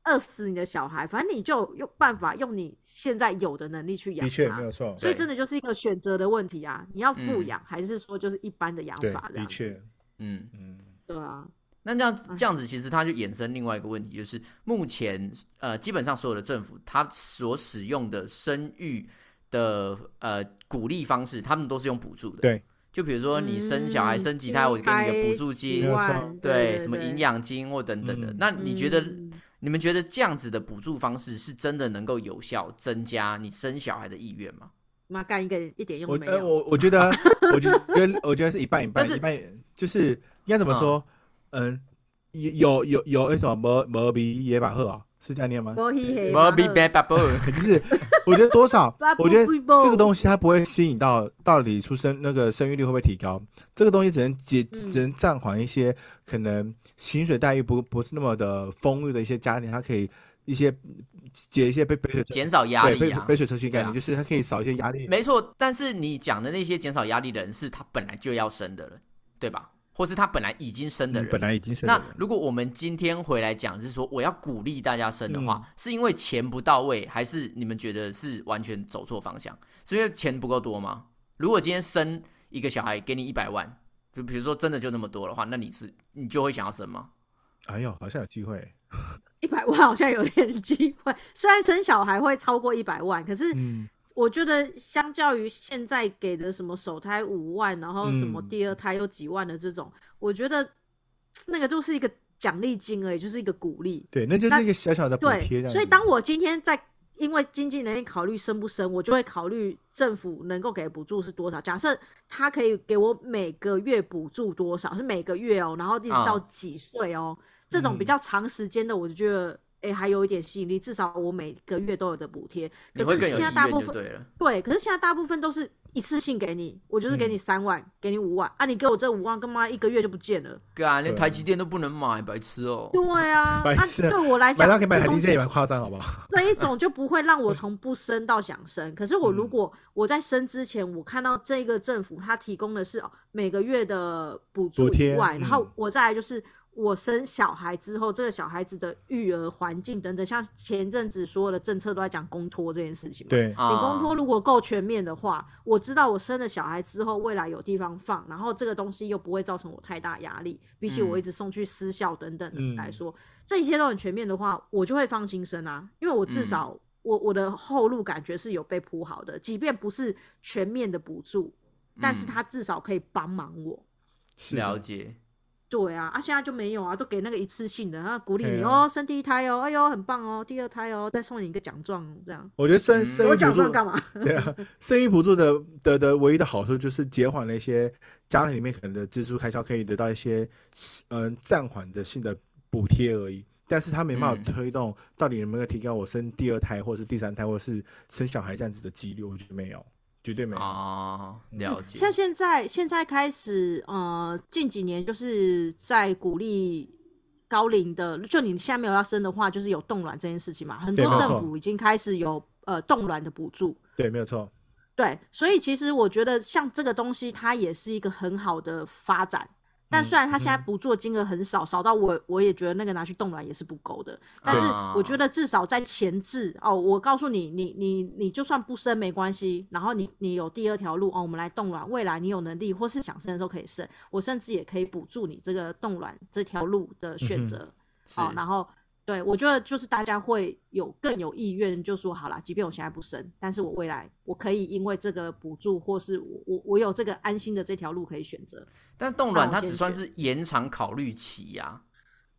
饿死你的小孩，反正你就用办法用你现在有的能力去养的确他没有错。所以真的就是一个选择的问题啊，你要富嗯养、还是说就是一般的养，法这样？的确，嗯，嗯，对啊，那这样哎这样子，其实它就衍生另外一个问题，就是目前呃，基本上所有的政府它所使用的生育的呃鼓励方式，他们都是用补助的。对，就比如说你生小孩嗯生几胎，我给你个补助金对，什么营养金或等等的。嗯那你觉得，嗯你们觉得这样子的补助方式是真的能够有效增加你生小孩的意愿吗？妈干一个一点用没有。我我觉得，我觉得我觉得是一半一半，一半就是应该怎么说？嗯，有有有那什么摩摩比野百合啊，是这样念吗？波希黑毛比就是我觉得多少 我觉得这个东西它不会吸引到到底出生那个生育率会不会提高？这个东西只能解嗯只能暂缓一些可能薪水待遇不不是那么的丰裕的一些家庭，它可以一些解一些被杯水减少压力啊。对杯杯水车薪概念，啊就是它可以少一些压力。没错，但是你讲的那些减少压力的人，是他本来就要生的人，对吧？或是他本来已经生的人。嗯本来已经是那如果我们今天回来讲，是说我要鼓励大家生的话，是因为钱不到位，还是你们觉得是完全走错方向？是因为钱不够多吗？如果今天生一个小孩给你一百万，就比如说真的就那么多的话，那你是你就会想要生吗？哎呦，好像有机会。一百万好像有点机会，虽然生小孩会超过一百万，可是嗯，我觉得相较于现在给的什么首胎五万，然后什么嗯第二胎又几万的这种，我觉得那个就是一个奖励金而已，就是一个鼓励。对，那就是一个小小的补贴。所以当我今天在因为经济能力考虑生不生，我就会考虑政府能够给的补助是多少。假设他可以给我每个月补助多少，是每个月哦，然后一直到啊几岁哦，这种比嗯较长时间的，我就觉得。哎、还有一点吸引力，至少我每个月都有的补贴。可是你会更有意现在大部分对了。对，可是现在大部分都是一次性给你，我就是给嗯你三万，给你五万啊，你给我这五万，干嘛一个月就不见了？对啊，连对台积电都不能买，白痴哦、对啊，那、白痴啊对我来讲，买到可以买台积电也蛮夸张，好不好？这一种就不会让我 从不生到想生。可是我如嗯果我在生之前，我看到这个政府他提供的是哦每个月的补助补贴以外，然后嗯我再来就是我生小孩之后，这个小孩子的育儿环境等等，像前阵子所有的政策都在讲公托这件事情嘛。对，你啊，公托如果够全面的话，我知道我生了小孩之后，未来有地方放，然后这个东西又不会造成我太大压力，比起我嗯一直送去私校等等来说，这一切都很全面的话，我就会放心生啊，因为我至嗯少我我的后路感觉是有被铺好的，即便不是全面的补助，但是他至少可以帮忙我。是了解。对啊，啊，现在就没有啊，都给那个一次性的，然后鼓励你啊哦，生第一胎哦，哎呦很棒哦，第二胎哦，再送你一个奖状，这样。我觉得生生育补助，奖状干嘛？对啊，生育补助的的的唯一的好处就是减缓了一些家庭里面可能的支出开销，可以得到一些嗯暂缓的性的补贴而已。但是他没办法嗯推动到底能不能提高我生第二胎或者是第三胎或者是生小孩这样子的几率，我觉得没有，绝对没有。啊，了解。像现在现在开始，呃，近几年就是在鼓励高龄的，就你现在没有要生的话，就是有冻卵这件事情嘛，很多政府已经开始有呃冻卵的补助。对，没有错。对，所以其实我觉得像这个东西，它也是一个很好的发展。但虽然他现在嗯补助金额很少，少到我我也觉得那个拿去冻卵也是不够的。但是啊我觉得至少在前置哦，我告诉你，你你你就算不生没关系，然后你你有第二条路哦，我们来冻卵，未来你有能力或是想生的时候可以生，我甚至也可以补助你这个冻卵这条路的选择。是好，然后对我觉得就是大家会有更有意愿，就说好了，即便我现在不生，但是我未来我可以因为这个补助，或是我我我有这个安心的这条路可以选择。但冻卵它只算是延长考虑期呀、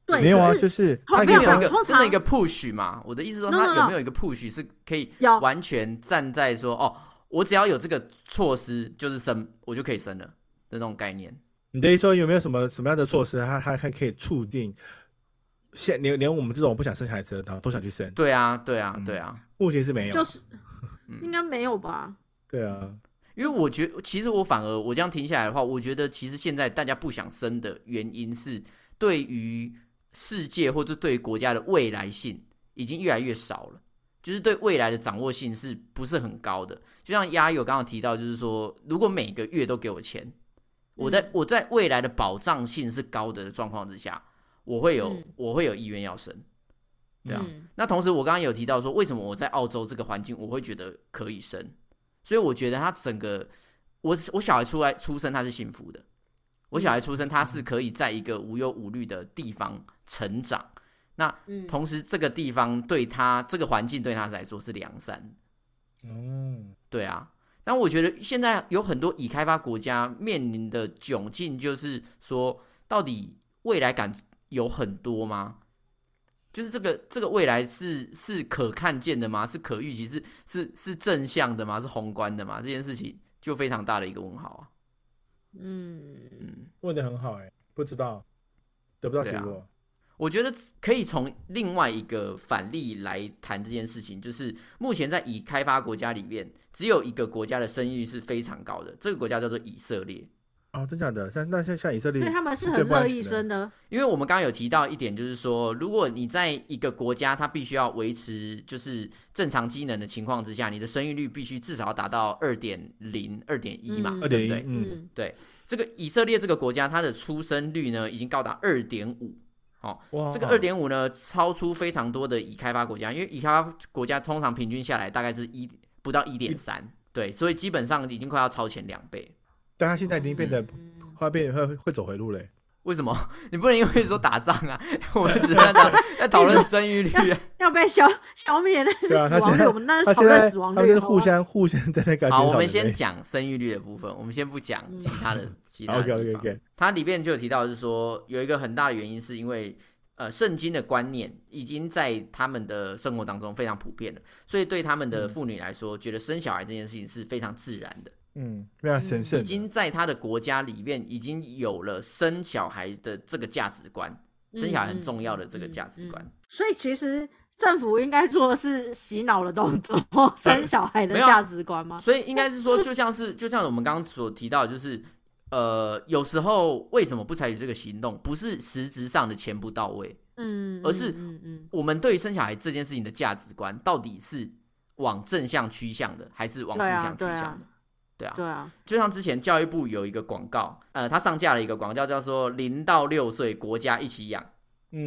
对，没有啊，就是通他可以放没有一个通常真的一个 push 嘛？我的意思说它有没有一个 push 是可以完全站在说，哦，我只要有这个措施，就是生，我就可以生了的那种概念。你的意思说有没有什么什么样的措施，它它还可以促进现连连我们这种不想生孩子的，都想去生？对啊，对啊，嗯对啊，目前是没有，就是嗯应该没有吧？对啊，因为我觉得，其实我反而我这样停下来的话，我觉得其实现在大家不想生的原因是对于世界或者对于国家的未来性已经越来越少了，就是对未来的掌握性是不是很高的？就像丫友刚刚提到，就是说，如果每个月都给我钱，我在嗯我在未来的保障性是高的状况之下，我会有嗯。我会有意愿要生。对啊，嗯。那同时我刚刚有提到说，为什么我在澳洲这个环境我会觉得可以生，所以我觉得他整个我我小孩出来出生他是幸福的，我小孩出生他是可以在一个无忧无虑的地方成长，那嗯，同时这个地方对他这个环境对他来说是良善，嗯，对啊。但我觉得现在有很多已开发国家面临的窘境，就是说，到底未来感有很多吗？就是这个这个未来是是可看见的吗？是可预期？是是是正向的吗？是宏观的吗？这件事情就非常大的一个问号啊。嗯，嗯，问的很好哎、不知道，得不到结果。我觉得可以从另外一个反例来谈这件事情，就是目前在已开发国家里面，只有一个国家的生育率是非常高的，这个国家叫做以色列。哦，真假的？像那像像以色列，所以他们是很乐意生的。因为我们刚刚有提到一点，就是说，如果你在一个国家，它必须要维持就是正常机能的情况之下，你的生育率必须至少要达到二点零、二点一嘛，嗯对不2.1对？嗯对这个以色列这个国家，它的出生率呢已经高达二点五。好，哇，这个二点五呢，超出非常多的已开发国家，因为已开发国家通常平均下来大概是一不到一点三，对，所以基本上已经快要超前两倍。但他现在已经变得他会变会会走回路嘞。为什么？你不能因为说打仗啊，我们只是在讨 在讨论生育率啊。要被消消灭那是死亡率，我们那是讨论死亡率他们互相互相在那个好，我们先讲生育率的部分，我们先不讲嗯其他的其他的 OK 地 OK 方。OK，它里面就有提到，是说有一个很大的原因，是因为呃圣经的观念已经在他们的生活当中非常普遍了，所以对他们的嗯妇女来说，觉得生小孩这件事情是非常自然的，嗯，非常神圣，已经在他的国家里面已经有了生小孩的这个价值观，生小孩很重要的这个价值观。嗯嗯嗯嗯所以其实政府应该做的是洗脑的动作，生小孩的价值观吗？所以应该是说，就像是 就像我们刚刚所提到，就是呃，有时候为什么不采取这个行动，不是实质上的钱不到位，嗯，而是嗯嗯我们对于生小孩这件事情的价值观，到底是往正向趋向的，还是往负向趋向的？对啊。嗯，，对啊，就像之前教育部有一个广告，呃，他上架了一个广告，叫做“零到六岁国家一起养”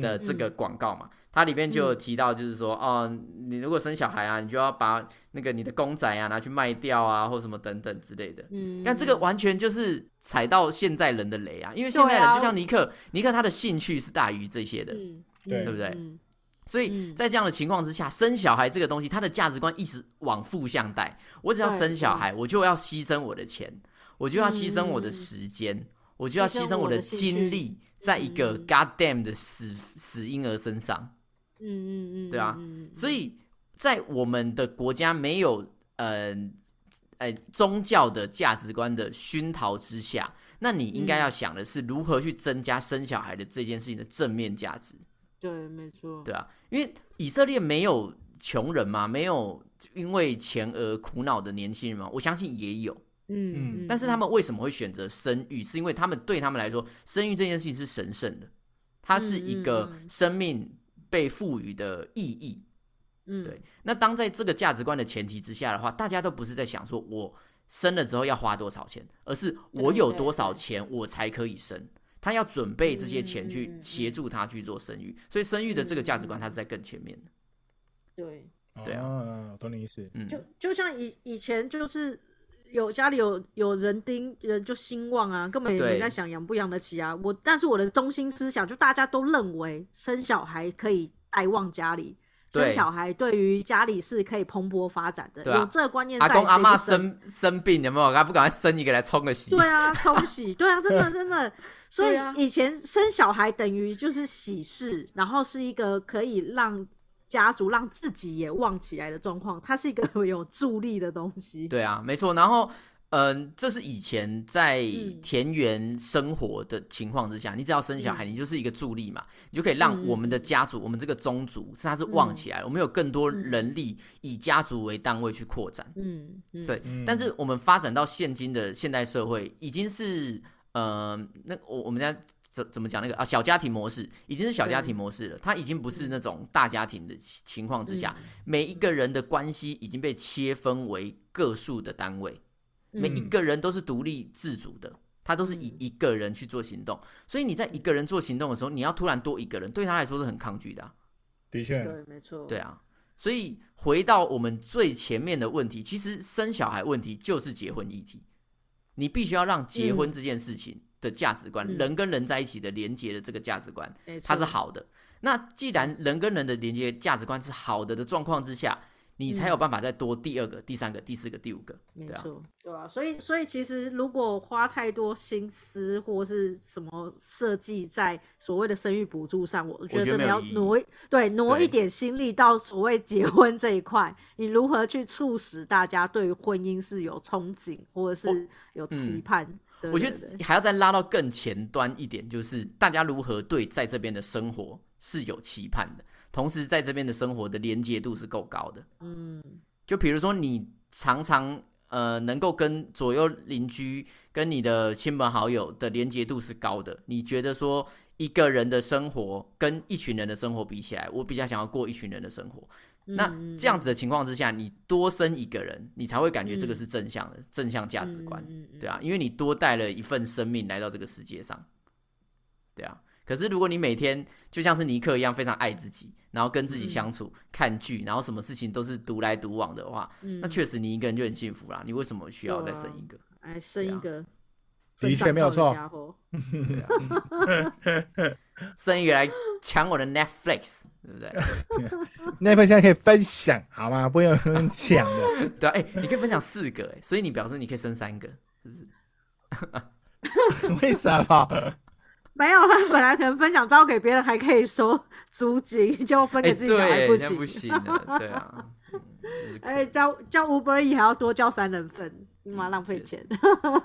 的嗯这个广告嘛，它里面就有提到，就是说，哦，你如果生小孩啊，你就要把那个你的公仔啊拿去卖掉啊，或什么等等之类的。嗯，但这个完全就是踩到现在人的雷啊，因为现在人就像尼克，尼克他的兴趣是大于这些的，嗯，对。对不对？嗯所以嗯。在这样的情况之下，生小孩这个东西，它的价值观一直往负向带。我只要生小孩，我就要牺牲我的钱，我就要牺牲我的嗯时间，我就要牺牲我的精力，在一个嗯。goddamn 的死死婴儿身上。嗯嗯嗯，对啊所以在我们的国家没有呃呃宗教的价值观的熏陶之下，那你应该要想的是如何去增加生小孩的这件事情的正面价值，对，没错，对啊，因为以色列没有穷人嘛，没有因为钱而苦恼的年轻人嘛，我相信也有，嗯，嗯但是他们为什么会选择生育？是因为他们对他们来说，生育这件事情是神圣的，它是一个生命被赋予的意义。嗯对那当在这个价值观的前提之下的话，大家都不是在想说我生了之后要花多少钱，而是我有多少钱我才可以生。他要准备这些钱嗯去协助他去做生育，所以生育的这个价值观，他是在更前面的。对，对啊啊，懂你意思。嗯，就就像以以前就是有家里有有人丁人就兴旺啊，根本也对没在想养不养得起啊。我但是我的中心思想就大家都认为生小孩可以带旺家里。生小孩对于家里是可以蓬勃发展的，对啊有这个观念在，阿公阿妈生生生病有没有？还不赶快生一个来冲个喜？对啊，冲喜，对啊，真的真的。所以以前生小孩等于就是喜事，然后是一个可以让家族让自己也旺起来的状况，它是一个有助力的东西。对啊，没错。然后，嗯、这是以前在嗯田园生活的情况之下，你只要生小孩，你就是一个助力嘛，你就可以让嗯我们的家族，我们这个宗族，是它是旺起来了，我们有更多人力以家族为单位去扩展。嗯嗯，对，嗯但是我们发展到现今的现代社会，已经是呃，那我我们家怎怎么讲那个啊小家庭模式，已经是小家庭模式了，它已经不是那种大家庭的情情况之下，每一个人的关系已经被切分为个数的单位，每一嗯。个人都是独立自主的。他都是以嗯。一个人去做行动，所以你在一个人做行动的时候，你要突然多一个人，对他来说是很抗拒的啊、的确，对，没错，对啊，所以回到我们最前面的问题，其实生小孩问题就是结婚议题。你必须要让结婚这件事情的价值观，嗯。人跟人在一起的连接的这个价值观，它是好的。那既然人跟人的连接价值观是好的的状况之下，你才有办法再多第二个、第三个、第四个、第五个。没错，对啊，所以所以其实如果花太多心思或是什么设计在所谓的生育补助上，我觉得真的要挪一对挪一点心力到所谓结婚这一块，你如何去促使大家对婚姻是有憧憬或者是有期嗯盼？我觉得还要再拉到更前端一点，就是大家如何对在这边的生活是有期盼的，同时在这边的生活的连接度是够高的。嗯就比如说你常常呃能够跟左右邻居、跟你的亲朋好友的连接度是高的，你觉得说一个人的生活跟一群人的生活比起来，我比较想要过一群人的生活。那嗯这样子的情况之下，你多生一个人，你才会感觉这个是正向的、正向价值观，对啊，因为你多带了一份生命来到这个世界上，对啊。可是如果你每天就像是尼克一样非常爱自己，然后跟自己相处、看剧，然后什么事情都是独来独往的话，嗯那确实你一个人就很幸福啦。你为什么需要再生一个？哎生一个的确没有错对啊，生一个来抢我的 Netflix，对不对？那份现在可以分享好吗？不用用抢的。对啊，哎、你可以分享四个，哎，所以你表示你可以生三个，是不是？为什么？没有，他本来可能分享交给别人还可以收租金，就分哎、给自己小孩，不行现在不。行了，对啊。嗯就是可哎，交交 Uber E 还要多交三人份，妈嗯浪费钱。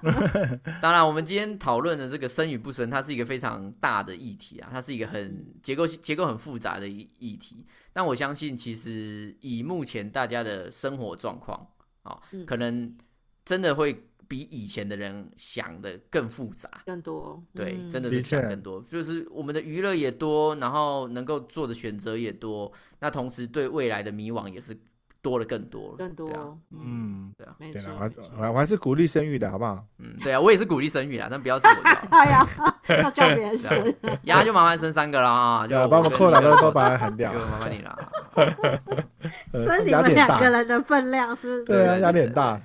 当然，我们今天讨论的这个生与不生，它是一个非常大的议题啊，它是一个很结构结构很复杂的议议题。但我相信，其实以目前大家的生活状况啊，嗯可能真的会比以前的人想的更复杂。更多，对，嗯真的是想更多，就是我们的娱乐也多，然后能够做的选择也多，那同时对未来的迷惘也是多了更多了。更多啊，，嗯，对啊，没错我还我还我还是鼓励生育的好不好？嗯，对啊，我也是鼓励生育啊，但不要是我。哎呀，要叫别人生，丫就麻烦生三个了啊，就把我们扣打你的都都把它喊掉就。麻烦你了。呃生你们两个人的分量是不是？对啊，压力很大。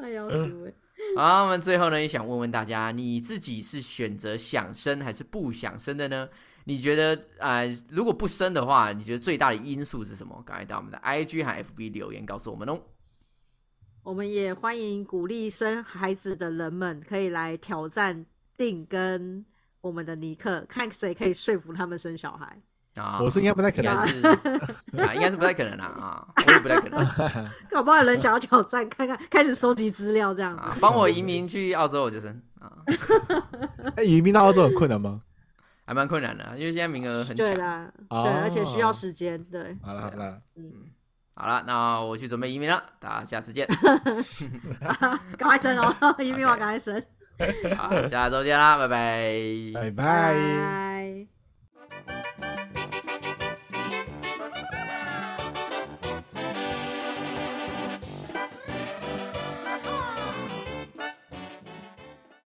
哎呦，好，我们最后呢也想问问大家，你自己是选择想生还是不想生的呢？你觉得呃，如果不生的话，你觉得最大的因素是什么？赶快到我们的 IG 和 FB 留言告诉我们哦。我们也欢迎鼓励生孩子的人们可以来挑战定跟我们的尼克，看谁可以说服他们生小孩。啊，我是应该不太可能应该是 啊，应该是不太可能啦啊，我也不太可能 搞不好有人想要挑战，看看开始收集资料这样。啊。帮我移民去澳洲我就生啊，哎，移民到澳洲很困难吗？还蛮困难的，因为现在名额很强。对啦，哦对，而且需要时间，对，好了好了，嗯好了，那我去准备移民了，大家下次见。赶快生哦，移民完赶快生，好，下周见啦，拜拜。拜拜。拜。